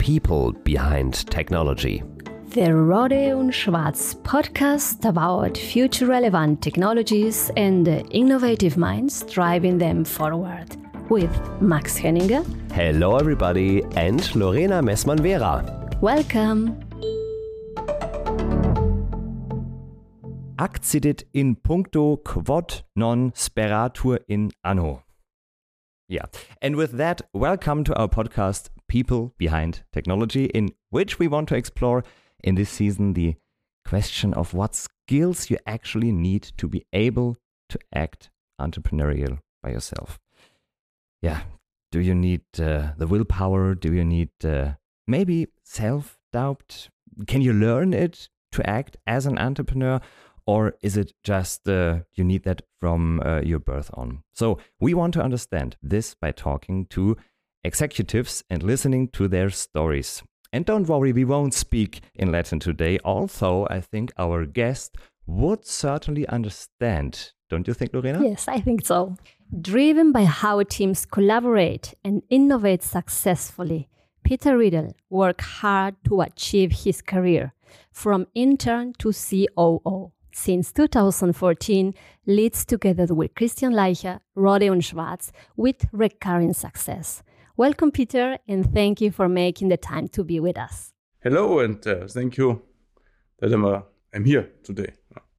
people behind technology. The Rohde und Schwarz podcast about future relevant technologies and innovative minds driving them forward with Max Henninger. Hello, everybody, and Lorena Messmann-Vera. Welcome. Accidit in puncto quod non speratur in anno. Yeah. And with that, welcome to our podcast, People Behind Technology, in which we want to explore in this season the question of what skills you actually need to be able to act entrepreneurial by yourself. Yeah. Do you need uh, the willpower? Do you need uh, maybe self doubt? Can you learn it to act as an entrepreneur? or is it just uh, you need that from uh, your birth on? So we want to understand this by talking to executives and listening to their stories. And don't worry, we won't speak in Latin today, although I think our guest would certainly understand. Don't you think, Lorena? Yes, I think so. Driven by how teams collaborate and innovate successfully, Peter Riedel worked hard to achieve his career from intern to COO since 2014 leads together with Christian Leicher, Rohde und Schwarz with recurring success. Welcome, Peter, and thank you for making the time to be with us. Hello, and uh, thank you that I'm, uh, I'm here today.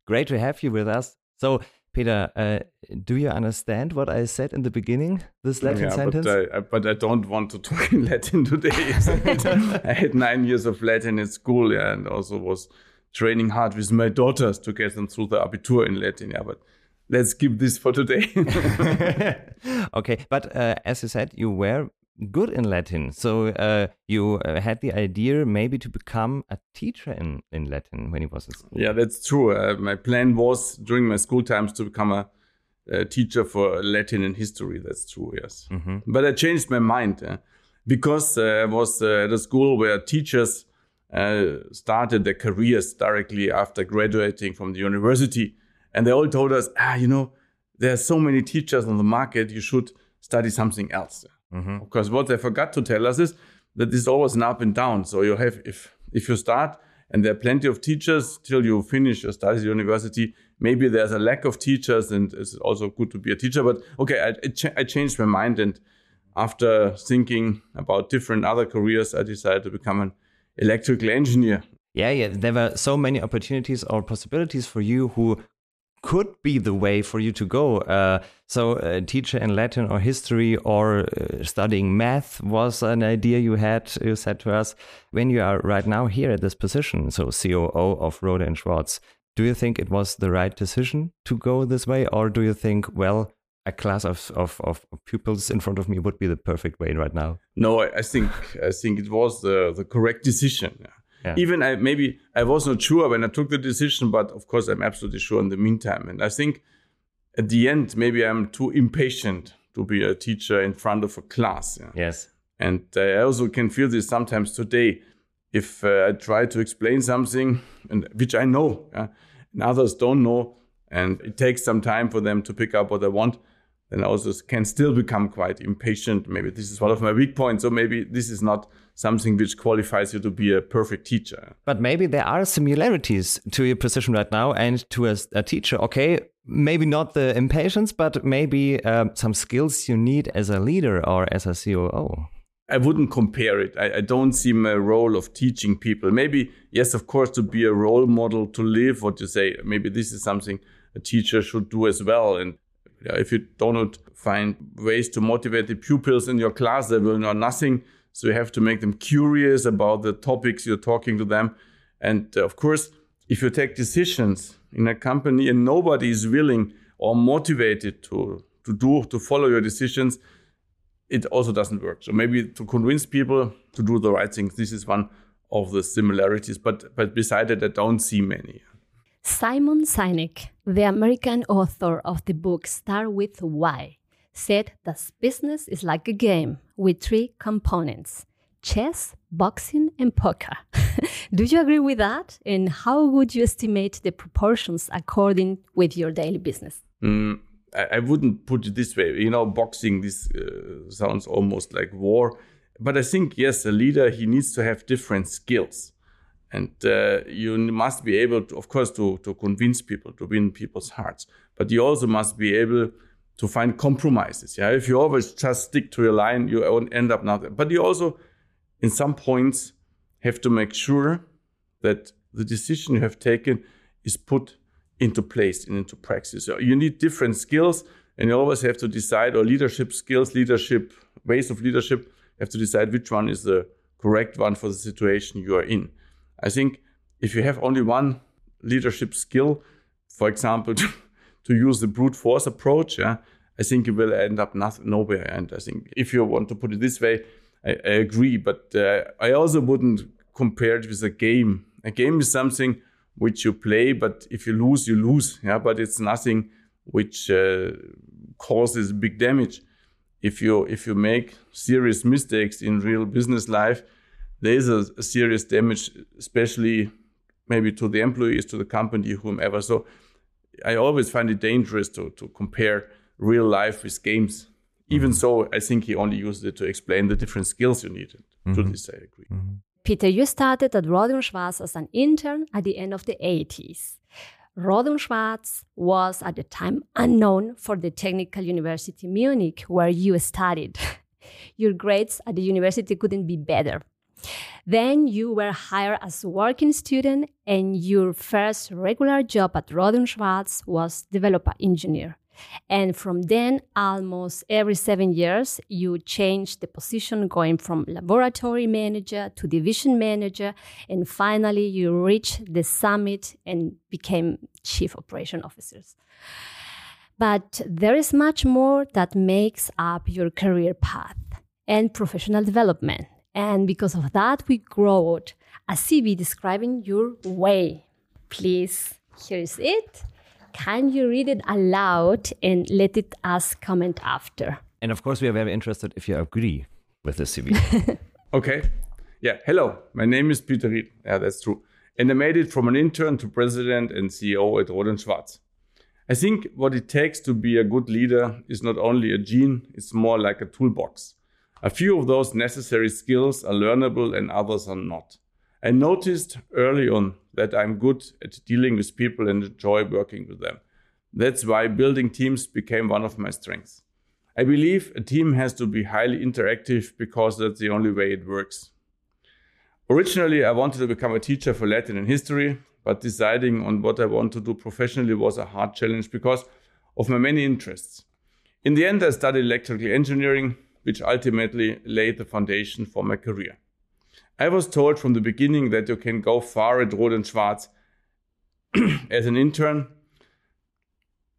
Great to have you with us. So, Peter, uh, do you understand what I said in the beginning? This Latin yeah, sentence? But I, but I don't want to talk in Latin today. I had nine years of Latin in school, yeah, and also was training hard with my daughters to get them through the Abitur in Latin. Yeah, but let's keep this for today. okay, but uh, as you said, you were good in Latin, so uh, you uh, had the idea maybe to become a teacher in, in Latin when you was in school. Yeah, that's true. Uh, my plan was during my school times to become a, a teacher for Latin and history. That's true. Yes, mm -hmm. but I changed my mind because uh, I was uh, at a school where teachers uh, started their careers directly after graduating from the university. And they all told us, ah, you know, there are so many teachers on the market, you should study something else. Mm-hmm. Of course, what they forgot to tell us is that this is always an up and down. So you have, if, if you start and there are plenty of teachers till you finish your studies at university, maybe there's a lack of teachers and it's also good to be a teacher. But okay, I, ch- I changed my mind and after thinking about different other careers, I decided to become an electrical engineer. Yeah, yeah. There were so many opportunities or possibilities for you who could be the way for you to go. Uh, so, a teacher in Latin or history or uh, studying math was an idea you had. You said to us when you are right now here at this position, so COO of Rohde and Schwarz. Do you think it was the right decision to go this way, or do you think, well, a class of, of, of pupils in front of me would be the perfect way right now. No, I think I think it was the, the correct decision. Yeah. Even I maybe I was not sure when I took the decision, but of course I'm absolutely sure in the meantime. And I think at the end maybe I'm too impatient to be a teacher in front of a class. Yeah. Yes. And I also can feel this sometimes today. If uh, I try to explain something, and which I know, and others don't know, and it takes some time for them to pick up what I want, then also can still become quite impatient. Maybe this is one of my weak points. So maybe this is not something which qualifies you to be a perfect teacher. But maybe there are similarities to your position right now and to a, a teacher. Okay, maybe not the impatience, but maybe uh, some skills you need as a leader or as a COO. I wouldn't compare it. I, I, don't see my role of teaching people. Maybe, yes, of course, to be a role model, to live what you say. Maybe this is something a teacher should do as well. And if you don't find ways to motivate the pupils in your class, they will know nothing. So you have to make them curious about the topics you're talking to them. And uh, of course, if you take decisions in a company and nobody is willing or motivated to, to do, to follow your decisions, it also doesn't work. So maybe to convince people to do the right things, this is one of the similarities. But, but beside that, I don't see many. Simon Sinek, the American author of the book Start with Why, said that business is like a game with three components chess, boxing, and poker. Do you agree with that? And how would you estimate the proportions according with your daily business? Mm, I, I, wouldn't put it this way. You know, boxing, this uh, sounds almost like war. but I think yes, a leader he needs to have different skills, and uh, you must be able, to, of course, to to convince people, to win people's hearts. But you also must be able to find compromises. Yeah, if you always just stick to your line, you end up not. But you also, in some points, have to make sure that the decision you have taken is put into place and into practice. So you need different skills, and you always have to decide, or leadership skills, leadership ways of leadership have to decide which one is the correct one for the situation you are in. I think if you have only one leadership skill, for example, to, to use the brute force approach, yeah, I think you will end up nowhere. And I think if you want to put it this way, I, I agree. But uh, I also wouldn't compare it with a game. A game is something which you play, but if you lose, you lose. Yeah, but it's nothing which uh, causes big damage if you if you make serious mistakes in real business life, there is a, a, serious damage, especially maybe to the employees, to the company, whomever. So I always find it dangerous to to compare real life with games. Even mm-hmm. so, I think he only used it to explain the different skills you needed. Mm-hmm. To this, I agree. Mm-hmm. Peter, you started at Rohde & Schwarz as an intern at the end of the 80s. Rohde Schwarz was at the time unknown for the Technical University Munich, where you studied. Your grades at the university couldn't be better. Then you were hired as a working student, and your first regular job at Rohde Schwarz was developer engineer. And from then, almost every seven years, you changed the position going from laboratory manager to division manager. And finally, you reached the summit and became chief operation officers. But there is much more that makes up your career path and professional development. And because of that, we wrote a CV describing your way. Please, here is it. Can you read it aloud and let it us comment after? And of course, we are very interested if you agree with the CV. okay. Yeah. Hello. My name is Peter Riedel. Yeah, that's true. And I made it from an intern to president and CEO at Rohde Schwarz. I think what it takes to be a good leader is not only a gene, it's more like a toolbox. A few of those necessary skills are learnable and others are not. I noticed early on that I'm good at dealing with people and enjoy working with them. That's why building teams became one of my strengths. I believe a team has to be highly interactive because that's the only way it works. Originally, I wanted to become a teacher for Latin and history, but deciding on what I want to do professionally was a hard challenge because of my many interests. In the end, I studied electrical engineering, which ultimately laid the foundation for my career. I was told from the beginning that you can go far at Rohde Schwarz. As an intern,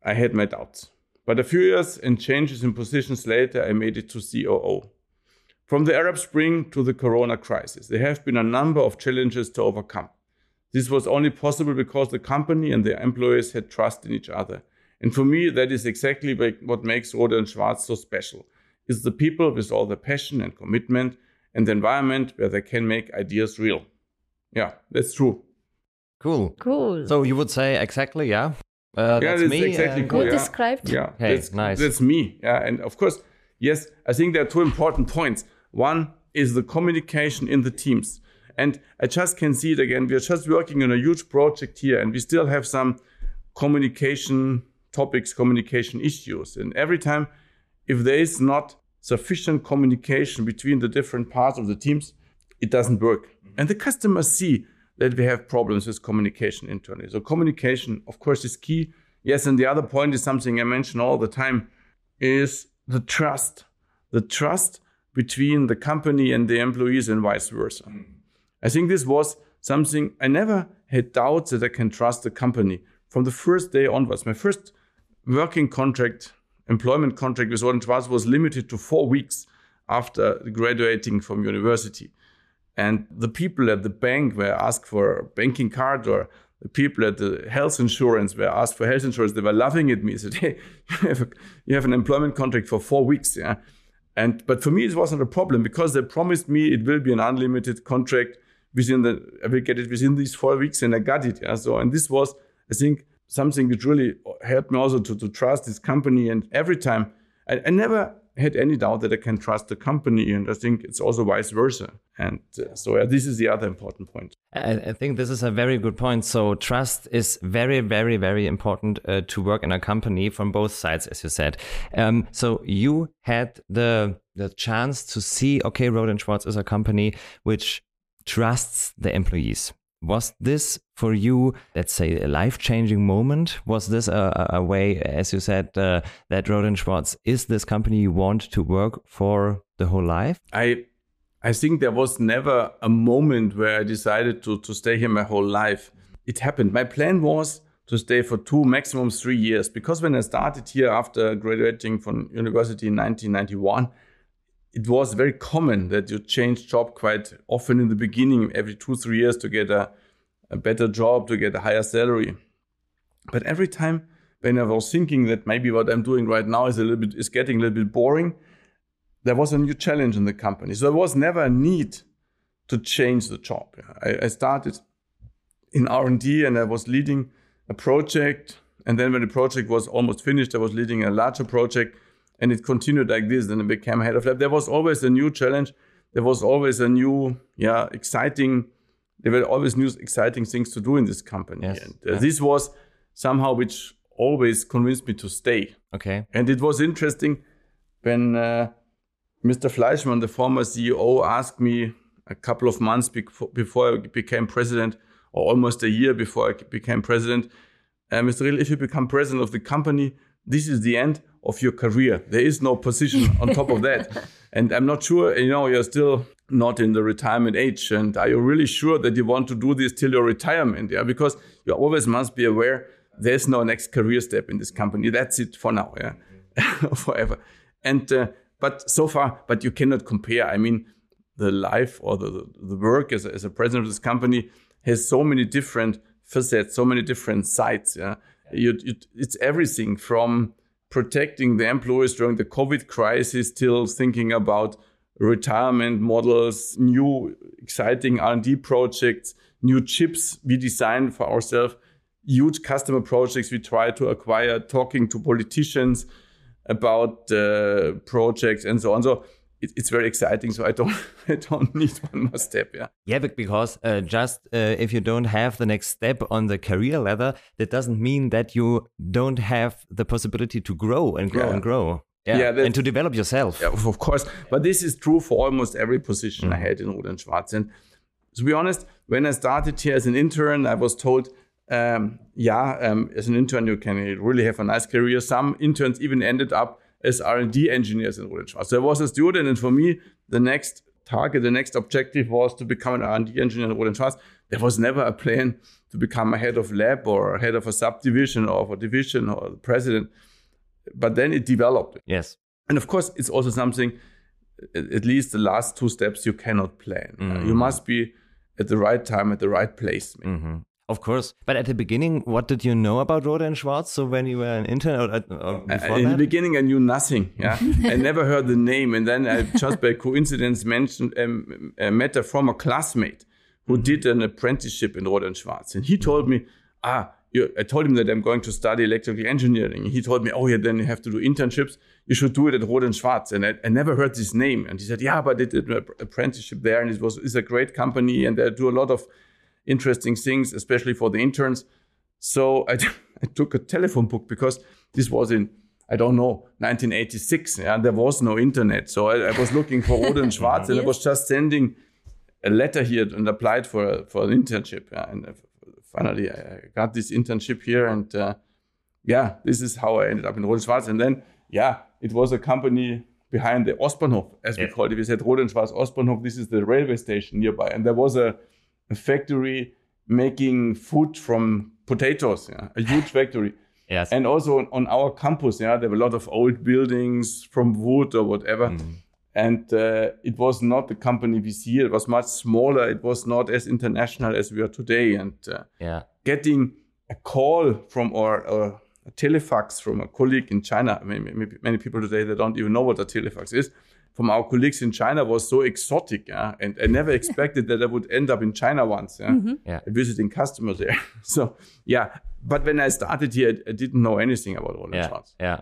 I had my doubts. But a few years and changes in positions later, I made it to COO. From the Arab Spring to the Corona crisis, there have been a number of challenges to overcome. This was only possible because the company and their employees had trust in each other. And for me, that is exactly what makes Rohde Schwarz so special. It's the people with all the passion and commitment and the environment where they can make ideas real. Yeah, that's true. Cool. Cool. So you would say exactly, yeah? Uh, yeah, that's, me. exactly cool. Yeah. described. Yeah, hey, that's, nice. That's me. Yeah, and of course, yes, I think there are two important points. One is the communication in the teams. And I just can see it again. We are just working on a huge project here, and we still have some communication topics, communication issues. And every time, if there is not sufficient communication between the different parts of the teams, it doesn't work. Mm-hmm. And the customers see that we have problems with communication internally. So communication, of course, is key. Yes, and the other point is something I mention all the time is the trust. The trust between the company and the employees and vice versa. Mm-hmm. I think this was something I never had doubts that I can trust the company from the first day onwards. My first working contract employment contract with Schwarz was limited to four weeks after graduating from university. And the people at the bank were asked for a banking card or the people at the health insurance were asked for health insurance. They were laughing at me. Said, "Hey, you have, a, you have an employment contract for four weeks." Yeah, and but for me it wasn't a problem because they promised me it will be an unlimited contract within the I will get it within these four weeks, and I got it. Yeah, so and this was I think something which really helped me also to, to trust this company. And every time, I, I never had any doubt that I can trust the company. And I think it's also vice versa. And uh, so uh, this is the other important point. I, I, think this is a very good point. So trust is very, very, very important uh, to work in a company from both sides, as you said. Um, so you had the the chance to see, okay, Rohde & Schwarz is a company which trusts the employees. Was this for you, let's say, a life changing moment? Was this a, a way, as you said, uh, that Rohde Schwarz is this company you want to work for the whole life? I I think there was never a moment where I decided to, to stay here my whole life. It happened. My plan was to stay for two, maximum three years. Because when I started here after graduating from university in 1991, it was very common that you change job quite often in the beginning, every two, three years to get a, a better job, to get a higher salary. But every time when I was thinking that maybe what I'm doing right now is a little bit is getting a little bit boring, there was a new challenge in the company. So there was never a need to change the job. I, I started in R&D and I was leading a project. And then when the project was almost finished, I was leading a larger project and it continued like this. Then I became head of lab. There was always a new challenge. There was always a new, yeah, exciting. There were always new, exciting things to do in this company. Yes. And uh, yeah. this was somehow which always convinced me to stay. Okay. And it was interesting when uh, Mr. Fleischmann, the former CEO, asked me a couple of months before I became president, or almost a year before I became president, uh, Mr. Riedel, if you become president of the company, this is the end of your career. There is no position on top of that. And I'm not sure, you know, you're still not in the retirement age. And are you really sure that you want to do this till your retirement? Yeah, because you always must be aware there's no next career step in this company. That's it for now. Yeah, forever. And uh, but so far, but you cannot compare. I mean, the life or the the work as a, as a president of this company has so many different facets, so many different sides. Yeah, you, it's everything from protecting the employees during the COVID crisis, still thinking about retirement models, new exciting R&D projects, new chips we design for ourselves, huge customer projects we try to acquire, talking to politicians about uh, projects and so on. So it, it's very exciting. So I don't I don't need one more step. Yeah. Yeah, because uh, just uh, if you don't have the next step on the career ladder, that doesn't mean that you don't have the possibility to grow and grow yeah. and grow. Yeah, yeah and to develop yourself. Yeah, of course. But this is true for almost every position mm. I had in Rohde & Schwarz. And to be honest, when I started here as an intern, I was told, um, yeah, um, as an intern, you can really have a nice career. Some interns even ended up as R&D engineers in Rohde & Schwarz. So I was a student, and for me, the next target, the next objective was to become an R&D engineer in Rohde & Schwarz. There was never a plan to become a head of lab or a head of a subdivision or of a division or the president. But then it developed. Yes. And of course, it's also something, at least the last two steps, you cannot plan. Mm-hmm. you must be at the right time, at the right place. Mm-hmm. Of course. But at the beginning, what did you know about Rohde & Schwarz? So when you were an intern or, or before In that? the beginning, I knew nothing. Yeah, I never heard the name. And then I just by coincidence mentioned, um, uh, met a former classmate who mm-hmm. did an apprenticeship in Rohde & Schwarz. And he told me, ah, you, I told him that I'm going to study electrical engineering. He told me, oh yeah, then you have to do internships. You should do it at Rohde & Schwarz. And I, I never heard this name. And he said, yeah, but I did an apprenticeship there. And it was it's a great company. And they do a lot of interesting things, especially for the interns. So I, I took a telephone book because this was in, I don't know, 1986. Yeah, there was no internet. So I, I was looking for Rohde and Schwarz and I was just sending a letter here and applied for, for an internship. Yeah, and uh, finally I got this internship here. And uh, yeah, this is how I ended up in Rohde Schwarz. And then, yeah, it was a company behind the Ostbahnhof, as we called it. We said Rohde Schwarz Ostbahnhof. This is the railway station nearby. And there was a, a factory making food from potatoes, yeah, a huge factory. Yes. And also on our campus, yeah, there were a lot of old buildings from wood or whatever. Mm. And uh, it was not the company we see. It was much smaller. It was not as international as we are today. And uh, yeah. getting a call from or, or a telefax from a colleague in China. I mean, maybe many people today they don't even know what a telefax is from our colleagues in China was so exotic. Yeah? And I never expected that I would end up in China once, yeah? Mm-hmm. yeah. visiting customers there. so, yeah. But when I started here, I didn't know anything about Roland yeah, Yeah.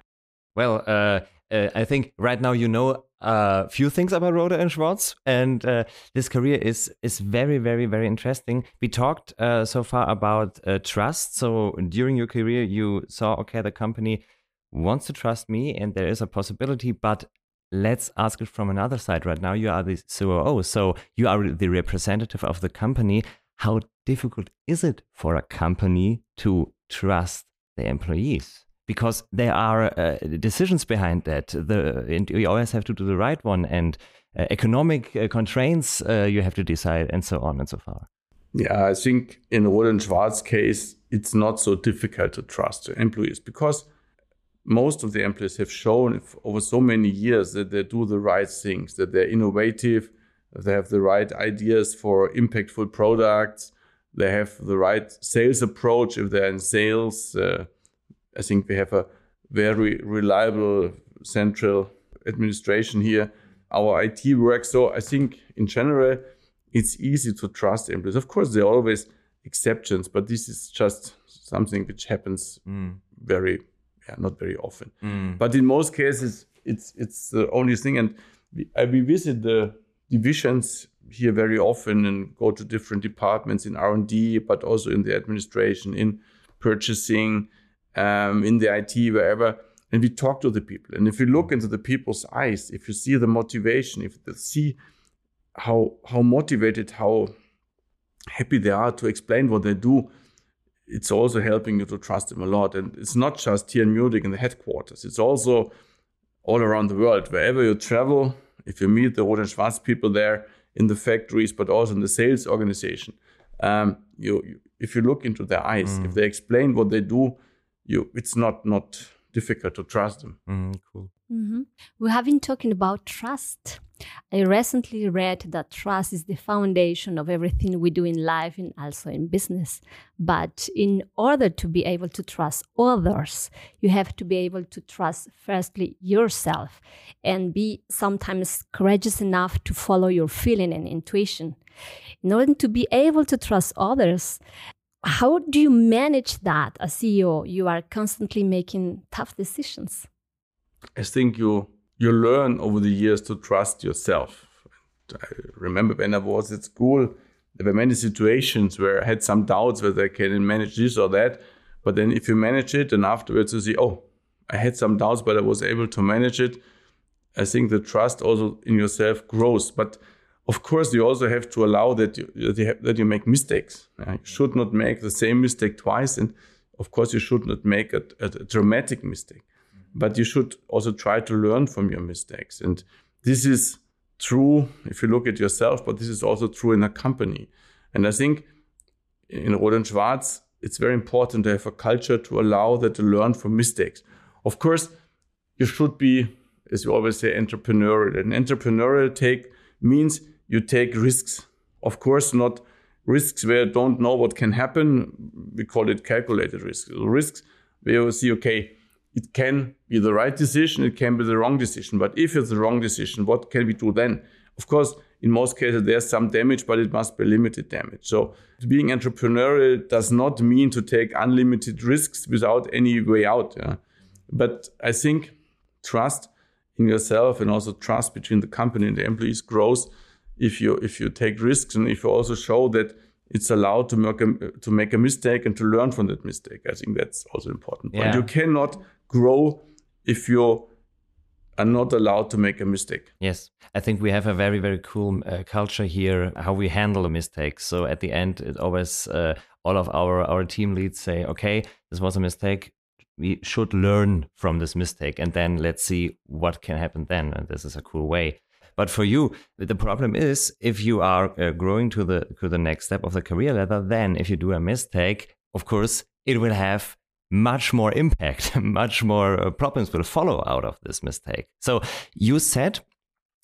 Well, uh, uh, I think right now you know a few things about Rohde and Schwarz, and uh, this career is is very, very, very interesting. We talked uh, so far about uh, trust. So during your career, you saw okay, the company wants to trust me, and there is a possibility, but let's ask it from another side. Right now, you are the COO, so you are the representative of the company. How difficult is it for a company to trust the employees? Because there are uh, decisions behind that. The you always have to do the right one, and uh, economic uh, constraints uh, you have to decide, and so on and so far. Yeah, I think in Rohde and Schwarz case, it's not so difficult to trust the employees because most of the employees have shown over so many years that they do the right things, that they're innovative, they have the right ideas for impactful products, they have the right sales approach if they're in sales. Uh, I think we have a very reliable central administration here. Our IT works. So I think in general, it's easy to trust employees. Of course, there are always exceptions, but this is just something which happens mm. very yeah, not very often. Mm. But in most cases, it's it's the only thing. And we, I, we visit the divisions here very often and go to different departments in R and D, but also in the administration, in purchasing, um, in the IT, wherever. And we talk to the people. And if you look into the people's eyes, if you see the motivation, if you see how how motivated, how happy they are to explain what they do, it's also helping you to trust them a lot. And it's not just here in Munich in the headquarters, it's also all around the world. Wherever you travel, if you meet the Rohde Schwarz people there in the factories, but also in the sales organization, um, you, you, if you look into their eyes, mm. if they explain what they do, you it's not not difficult to trust them. Mm, cool. Mm-hmm. We have been talking about trust. I recently read that trust is the foundation of everything we do in life and also in business. But in order to be able to trust others, you have to be able to trust, firstly, yourself and be sometimes courageous enough to follow your feeling and intuition. In order to be able to trust others, how do you manage that as CEO? You are constantly making tough decisions. I think you you learn over the years to trust yourself. I remember when I was at school, there were many situations where I had some doubts whether I can manage this or that. But then if you manage it and afterwards you see, oh, I had some doubts, but I was able to manage it. I think the trust also in yourself grows. But of course, you also have to allow that you, that you, have, that you make mistakes. You should not make the same mistake twice. And of course, you should not make a, a, a dramatic mistake but you should also try to learn from your mistakes. And this is true if you look at yourself, but this is also true in a company. And I think in Rohde Schwarz, it's very important to have a culture to allow that to learn from mistakes. Of course, you should be, as you always say, entrepreneurial. An entrepreneurial take means you take risks. Of course, not risks where you don't know what can happen. We call it calculated risks. Risks where you see, okay, it can be the right decision, it can be the wrong decision. But if it's the wrong decision, what can we do then? Of course, in most cases, there's some damage, but it must be limited damage. So, being entrepreneurial does not mean to take unlimited risks without any way out. Yeah? But I think trust in yourself and also trust between the company and the employees grows if you if you take risks and if you also show that it's allowed to make a, to make a mistake and to learn from that mistake. I think that's also important. Yeah. But you cannot grow if you are not allowed to make a mistake. Yes, I think we have a very very cool uh, culture here how we handle a mistake. So at the end, it always uh, all of our our team leads say, okay, this was a mistake. We should learn from this mistake, and then let's see what can happen then. And this is a cool way. But for you, the problem is if you are uh, growing to the to the next step of the career ladder, then if you do a mistake, of course, it will have much more impact, much more uh, problems will follow out of this mistake. So you said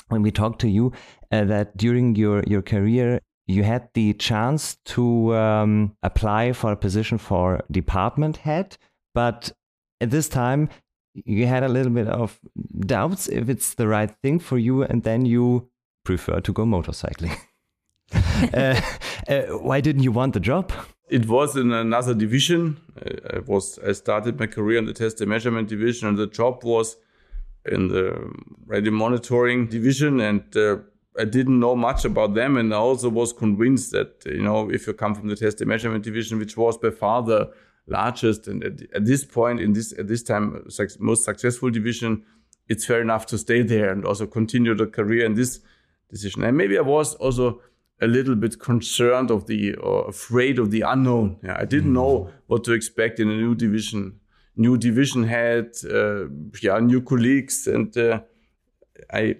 when we talked to you uh, that during your, your career, you had the chance to um, apply for a position for department head, but at this time you had a little bit of doubts if it's the right thing for you, and then you prefer to go motorcycling. uh, uh, why didn't you want the job? It was in another division. I was I started my career in the test and measurement division, and the job was in the radio monitoring division, and uh, I didn't know much about them. And I also was convinced that you know if you come from the test and measurement division, which was by far the largest and at, at this point in this at this time most successful division, it's fair enough to stay there and also continue the career in this decision. And maybe I was also a little bit concerned of the or afraid of the unknown. Yeah, I didn't know what to expect in a new division, new division head, uh, yeah, new colleagues, and uh, I,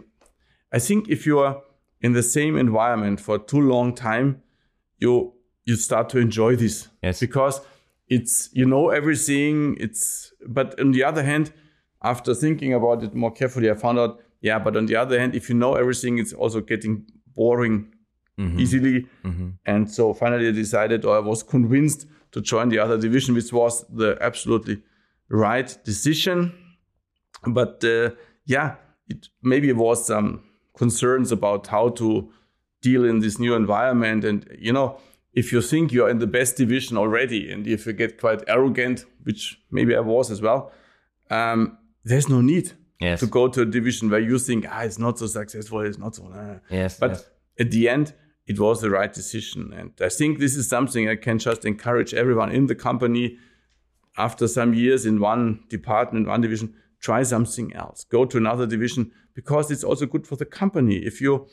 I think if you are in the same environment for too long time, you you start to enjoy this. Yes. Because it's you know everything. It's but on the other hand, after thinking about it more carefully, I found out yeah. But on the other hand, if you know everything, it's also getting boring Mm-hmm. easily. And so finally I decided, or I was convinced to join the other division, which was the absolutely right decision. But uh, yeah, it maybe it was some concerns about how to deal in this new environment. And you know, if you think you're in the best division already, and if you get quite arrogant, which maybe I was as well, um, there's no need Yes. to go to a division where you think, ah, it's not so successful, it's not so. uh." Yes, But yes. at the end, it was the right decision. And I think this is something I can just encourage everyone in the company after some years in one department, one division, try something else. Go to another division because it's also good for the company. If you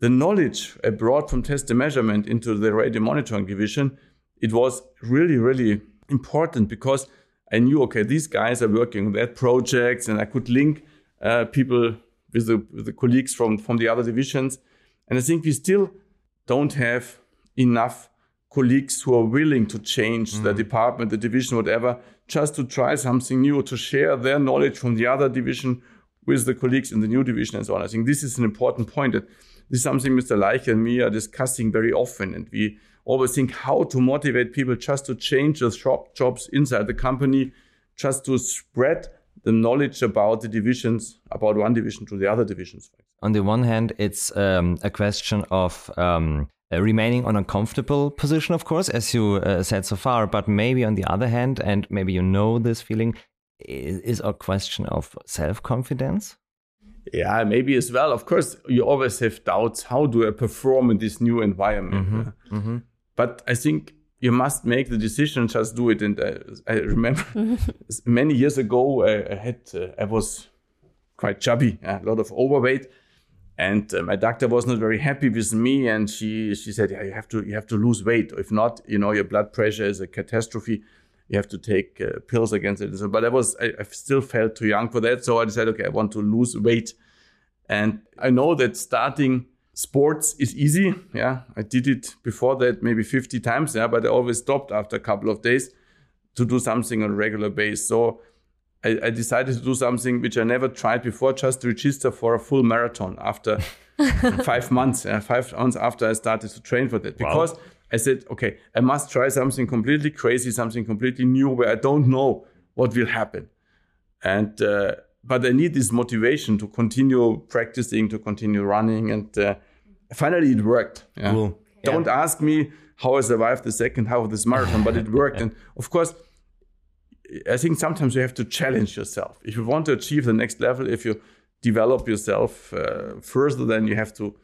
the knowledge brought from test and measurement into the radio monitoring division, it was really, really important because I knew, okay, these guys are working on that projects and I could link uh, people with the, with the colleagues from, from the other divisions. And I think we still don't have enough colleagues who are willing to change the mm. department, the division, whatever, just to try something new, to share their knowledge from the other division with the colleagues in the new division and so on. I think this is an important point. That this is something Mr. Leich and me are discussing very often. And we always think how to motivate people just to change the shop jobs inside the company, just to spread the knowledge about the divisions, about one division to the other divisions. on the one hand, it's um, a question of um, uh, remaining on a comfortable position, of course, as you uh, said so far. But maybe on the other hand, and maybe you know this feeling, is, is a question of self confidence. Yeah, maybe as well. Of course, you always have doubts. How do I perform in this new environment? Uh, But I think you must make the decision. Just do it. And uh, I remember many years ago, I, I had uh, I was quite chubby, a lot of overweight, and uh, my doctor was not very happy with me. And she she said, "Yeah, you have to you have to lose weight. If not, you know, your blood pressure is a catastrophe." You have to take uh, pills against it. So, but I was, I, I still felt too young for that. So I decided, okay, I want to lose weight. And I know that starting sports is easy. Yeah, I did it before that maybe 50 times. Yeah, but I always stopped after a couple of days to do something on a regular basis. So I, I decided to do something which I never tried before, just to register for a full marathon after five months. Yeah, five months after I started to train for that, because I said, okay, I must try something completely crazy, something completely new, where I don't know what will happen, and. Uh, but I need this motivation to continue practicing, to continue running, and uh, finally it worked. Yeah. Cool. Don't ask me how I survived the second half of this marathon, but it worked. And of course, I think sometimes you have to challenge yourself. If you want to achieve the next level, if you develop yourself uh, further, then you have to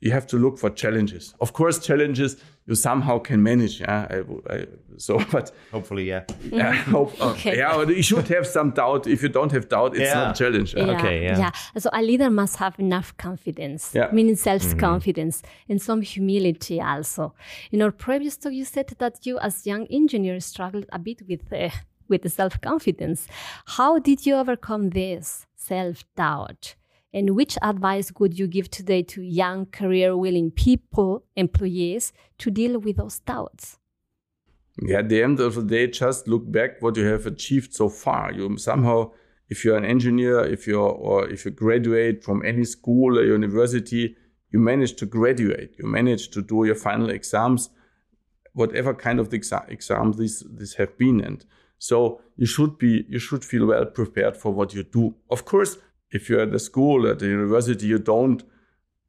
you have to look for challenges. Of course, challenges you somehow can manage. Yeah, I, I, so but Hopefully, yeah. yeah, mm-hmm. hope, uh, Okay. yeah, you should have some doubt. If you don't have doubt, it's Yeah. not a challenge. Yeah, Okay, yeah. yeah. So a leader must have enough confidence, Yeah. meaning self-confidence mm-hmm. and some humility also. In our previous talk, you said that you, as young engineer, struggled a bit with uh, with self-confidence. How did you overcome this self-doubt? And which advice would you give today to young, career-willing people, employees, to deal with those doubts? Yeah, at the end of the day, just look back what you have achieved so far. You somehow, if you're an engineer, if you're or if you graduate from any school or university, you manage to graduate. You manage to do your final exams, whatever kind of the exa- exams these these have been. And so you should be you should feel well prepared for what you do. Of course, if you're at the school at the university, you don't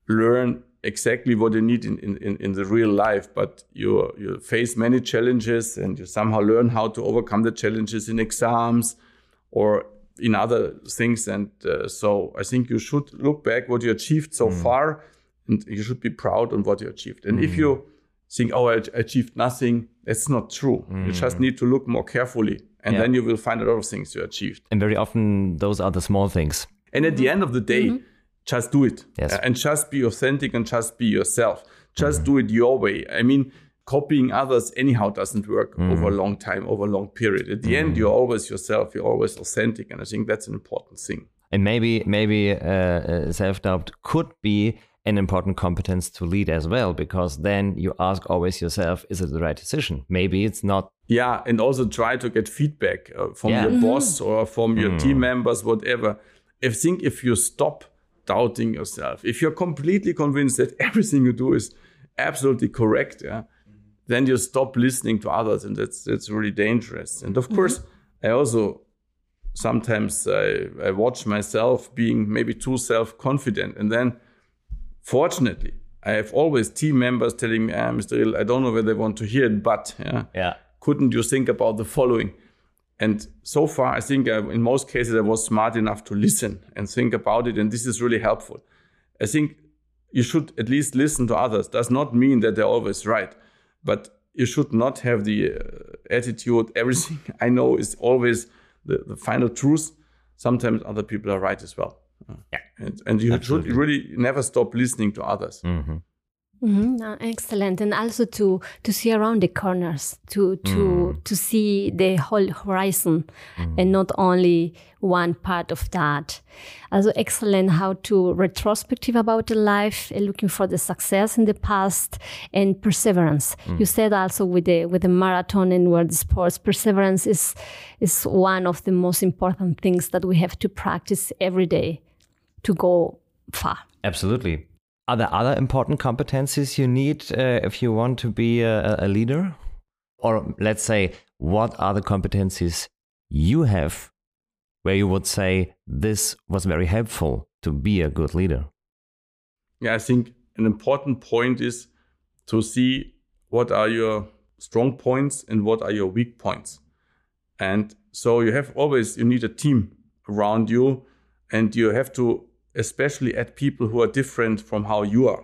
learn exactly what you need in, in, in the real life, but you you face many challenges and you somehow learn how to overcome the challenges in exams or in other things. And uh, so I think you should look back what you achieved so mm. far, and you should be proud on what you achieved. And mm. if you think, oh, I achieved nothing, that's not true. Mm. You just need to look more carefully, and yeah. then you will find a lot of things you achieved. And very often, those are the small things. And at the end of the day, -hmm. just do it. Yes. And just be authentic and just be yourself. Just -hmm. do it your way. I mean, copying others anyhow doesn't work mm. over a long time, over a long period. At the end, you're always yourself. You're always authentic, and I think that's an important thing. And maybe maybe uh, uh self doubt could be an important competence to lead as well, because then you ask always yourself, is it the right decision? Maybe it's not. Yeah, and also try to get feedback uh, from yeah. your mm -hmm. boss or from your team members, whatever. I think if you stop doubting yourself, if you're completely convinced that everything you do is absolutely correct, yeah, then you stop listening to others, and that's that's really dangerous. And of mm-hmm. course, I also sometimes I, I watch myself being maybe too self confident, and then fortunately. I have always team members telling me, ah, Mr. Riedel, I don't know whether they want to hear it, but yeah, yeah. couldn't you think about the following? And so far, I think uh, in most cases, I was smart enough to listen and think about it. And this is really helpful. I think you should at least listen to others. Does not mean that they're always right but you should not have the uh, attitude everything I know is always the, the final truth. Sometimes other people are right as well. Yeah. And, and you Absolutely. should really never stop listening to others. Mm-hmm. Mm-hmm. Uh, excellent, and also to to see around the corners, to to mm. to see the whole horizon, mm. and not only one part of that. Also excellent how to retrospective about the life, looking for the success in the past, and perseverance. Mm. You said also with the with the marathon and world sports, perseverance is is one of the most important things that we have to practice every day to go far. Absolutely. Are there other important competencies you need uh, if you want to be a, a leader? Or let's say, what are the competencies you have where you would say this was very helpful to be a good leader? Yeah, I think an important point is to see what are your strong points and what are your weak points. And so you have always you need a team around you and you have to especially at people who are different from how you are.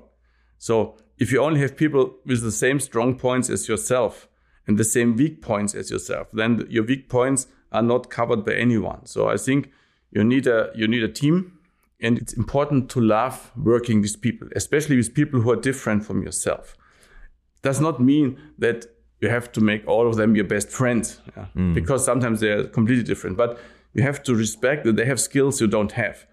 So if you only have people with the same strong points as yourself and the same weak points as yourself, then your weak points are not covered by anyone. So I think you need a you need a team and it's important to love working with people, especially with people who are different from yourself. Does not mean that you have to make all of them your best friends yeah? mm. because sometimes they're completely different, but you have to respect that they have skills you don't have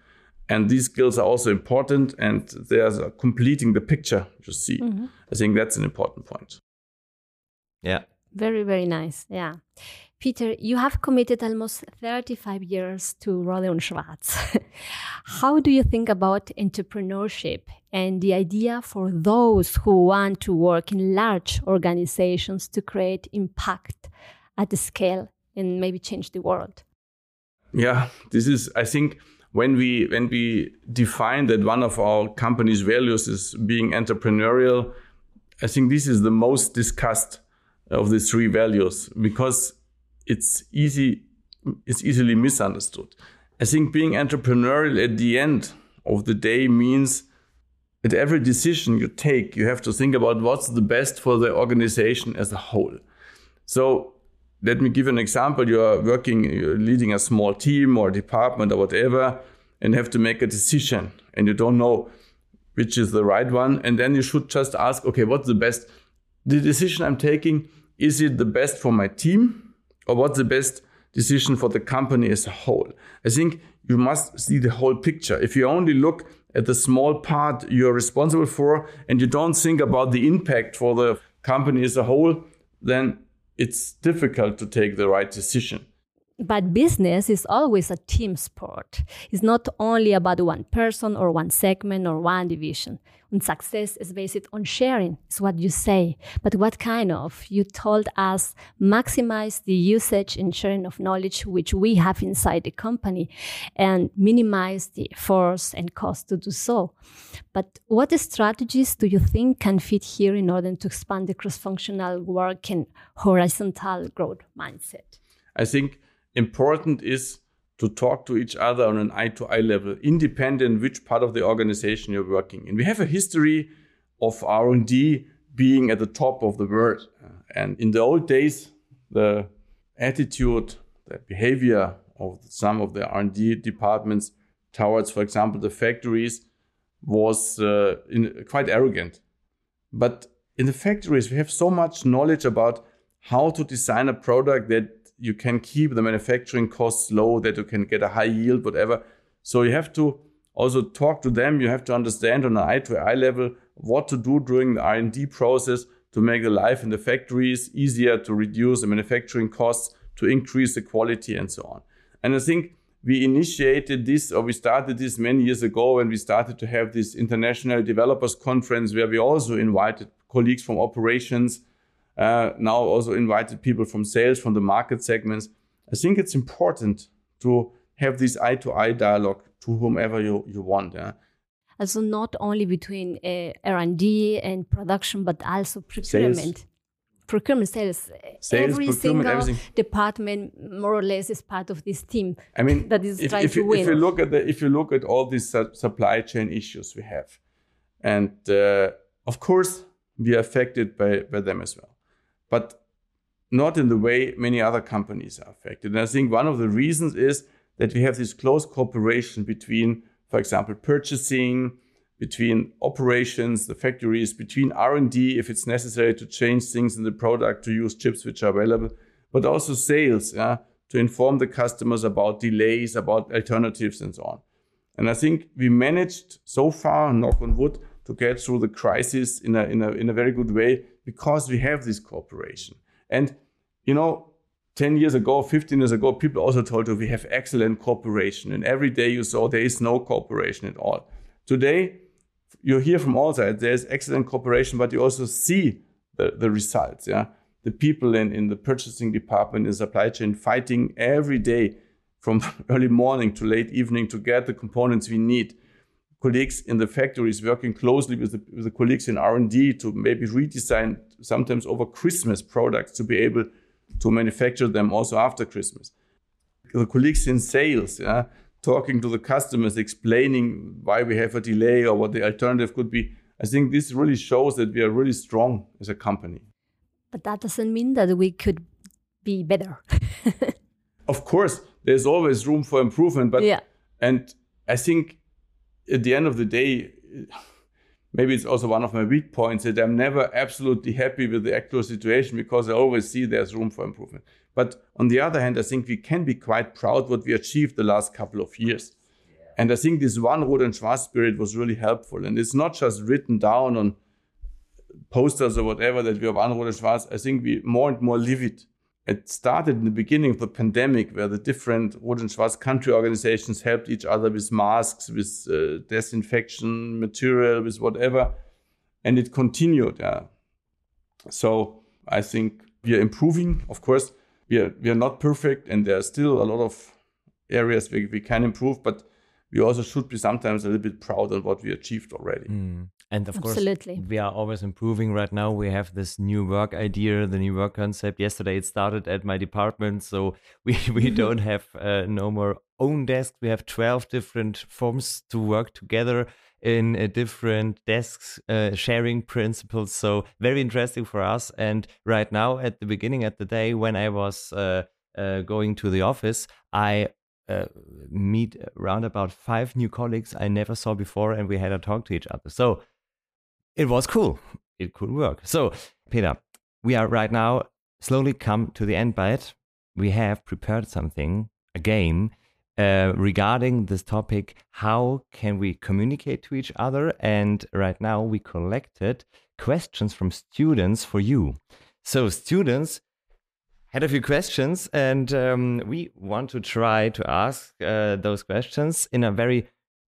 and these skills are also important and they are completing the picture you see. Mm-hmm. i think that's an important point. Yeah. Very very nice. Yeah. Peter you have committed almost 35 years to Rohde und Schwarz. How do you think about entrepreneurship and the idea for those who want to work in large organizations to create impact at the scale and maybe change the world? Yeah this is i think when we when we define that one of our company's values is being entrepreneurial, I think this is the most discussed of the three values because it's easy it's easily misunderstood. I think being entrepreneurial at the end of the day means that every decision you take, you have to think about what's the best for the organization as a whole. So let me give you an example. You are working, you're leading a small team or department or whatever, and have to make a decision, and you don't know which is the right one. And then you should just ask, okay, what's the best? The decision I'm taking, is it the best for my team, or what's the best decision for the company as a whole? I think you must see the whole picture. If you only look at the small part you're responsible for, and you don't think about the impact for the company as a whole, then it's difficult to take the right decision. But business is always a team sport. It's not only about one person or one segment or one division. And success is based on sharing, is what you say. But what kind of? You told us maximize the usage and sharing of knowledge which we have inside the company and minimize the force and cost to do so. But what strategies do you think can fit here in order to expand the cross functional work and horizontal growth mindset? I think important is to talk to each other on an eye to eye level, independent which part of the organization you're working in. We have a history of R&D being at the top of the world. And in the old days, the attitude, the behavior of some of the R&D departments towards, for example, the factories was uh, in, quite arrogant. But in the factories, we have so much knowledge about how to design a product that you can keep the manufacturing costs low, that you can get a high yield, whatever. So you have to also talk to them. You have to understand on an eye to eye level what to do during the R&D process to make the life in the factories easier, to reduce the manufacturing costs, to increase the quality, and so on. And I think we initiated this, or we started this many years ago when we started to have this international developers conference where we also invited colleagues from operations uh, now also invited people from sales, from the market segments. I think it's important to have this eye to eye dialogue to whomever you, you want. Yeah? Also not only between uh, R&D and production, but also procurement. Sales. Procurement, sales, sales every procurement, single everything. department more or less is part of this team. I mean, that is if, trying if to you, win. If you look at the, if you look at all these su- supply chain issues we have, and uh, of course we are affected by, by them as well but not in the way many other companies are affected. And I think one of the reasons is that we have this close cooperation between, for example, purchasing, between operations, the factories, between R&D if it's necessary to change things in the product to use chips which are available, but also sales, yeah, to inform the customers about delays, about alternatives and so on. And I think we managed so far, knock on wood, to get through the crisis in a, in a, in a very good way because we have this cooperation. And, you know, 10 years ago, 15 years ago, people also told you we have excellent cooperation. And every day you saw there is no cooperation at all. Today, you hear from all sides there's excellent cooperation, but you also see the, the results. Yeah. The people in, in the purchasing department, in supply chain, fighting every day from early morning to late evening to get the components we need colleagues in the factories working closely with the, with the colleagues in R&D to maybe redesign sometimes over Christmas products to be able to manufacture them also after Christmas. The colleagues in sales, yeah, talking to the customers, explaining why we have a delay or what the alternative could be. I think this really shows that we are really strong as a company. But that doesn't mean that we could be better. of course, there's always room for improvement, but yeah. and I think at the end of the day, maybe it's also one of my weak points that I'm never absolutely happy with the actual situation because I always see there's room for improvement. But on the other hand, I think we can be quite proud what we achieved the last couple of years. And I think this one Rohde and Schwarz spirit was really helpful. And it's not just written down on posters or whatever that we have one Rohde and Schwarz. I think we more and more live it it started in the beginning of the pandemic where the different Rohde and Schwarz country organizations helped each other with masks, with uh, disinfection material, with whatever. And it continued. Yeah. So I think we are improving. Of course, we are, we are not perfect and there are still a lot of areas where we can improve, but we also should be sometimes a little bit proud of what we achieved already. Mm. And of Absolutely. course, we are always improving right now. We have this new work idea, the new work concept. Yesterday, it started at my department. So we, we don't have uh, no more own desks. We have 12 different forms to work together in uh, different desks, uh, sharing principles. So very interesting for us. And right now, at the beginning of the day, when I was uh, uh, going to the office, I uh, meet around about five new colleagues I never saw before, and we had a talk to each other. So it was cool. It could work. So, Peter, we are right now slowly come to the end, but we have prepared something, a game uh, regarding this topic. How can we communicate to each other? And right now we collected questions from students for you. So, students had a few questions, and um, we want to try to ask uh, those questions in a very,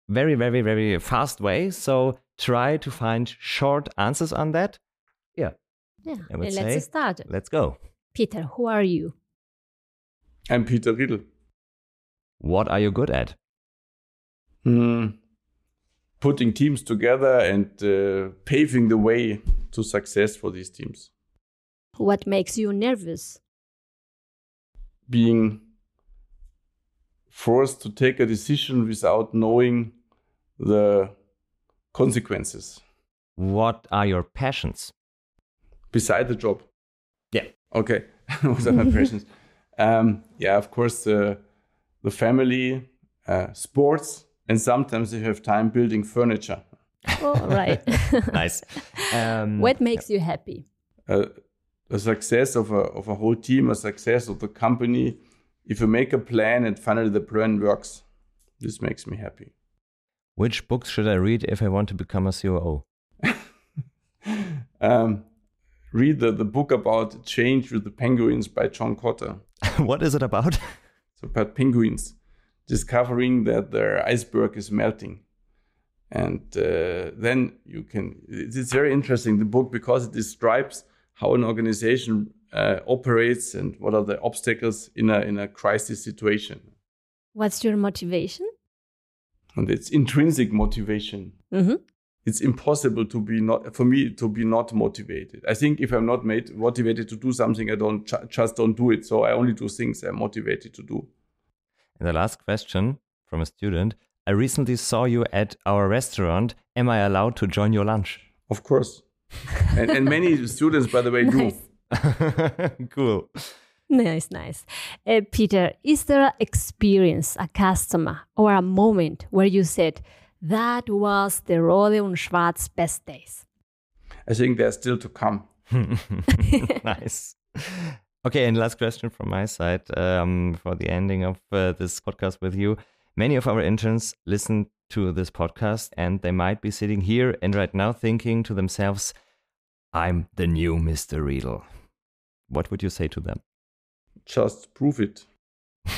very, very, very fast way. So, try to find short answers on that. Yeah. Yeah. I would And let's start. Let's go. Peter, who are you? I'm Peter Riedel. What are you good at? Hmm. Putting teams together and uh, paving the way to success for these teams. What makes you nervous? Being forced to take a decision without knowing the consequences. What are your passions? Beside the job. Yeah. Okay. What are my passions? Um, yeah, of course, uh, the family, uh, sports, and sometimes you have time building furniture. Oh, right. nice. Um, what makes you happy? Uh, a success of a, of a whole team, a success of the company. If you make a plan and finally the plan works, this makes me happy. Which books should I read if I want to become a COO? um, read the, the book about change with the penguins by John Kotter. what is it about? It's about penguins discovering that their iceberg is melting. And uh, then you can, it's very interesting, the book, because it describes how an organization uh, operates and what are the obstacles in a, in a crisis situation. What's your motivation? And it's intrinsic motivation. Mm-hmm. It's impossible to be not for me to be not motivated. I think if I'm not made, motivated to do something, I don't just don't do it. So I only do things I'm motivated to do. And the last question from a student: I recently saw you at our restaurant. Am I allowed to join your lunch? Of course and, and many students, by the way, nice. do. cool. Nice, nice. Uh, Peter, is there an experience, a customer, or a moment where you said, that was the Rohde und Schwarz best days? I think they're still to come. nice. Okay, and last question from my side um, for the ending of uh, this podcast with you. Many of our interns listen to this podcast and they might be sitting here and right now thinking to themselves, I'm the new Mr. Riedel. What would you say to them? Just prove it.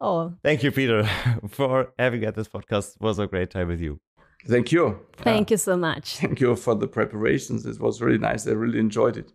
oh. Thank you, Peter, for having at this podcast. It was a great time with you. Thank you. Thank you so much. Thank you for the preparations. It was really nice. I really enjoyed it.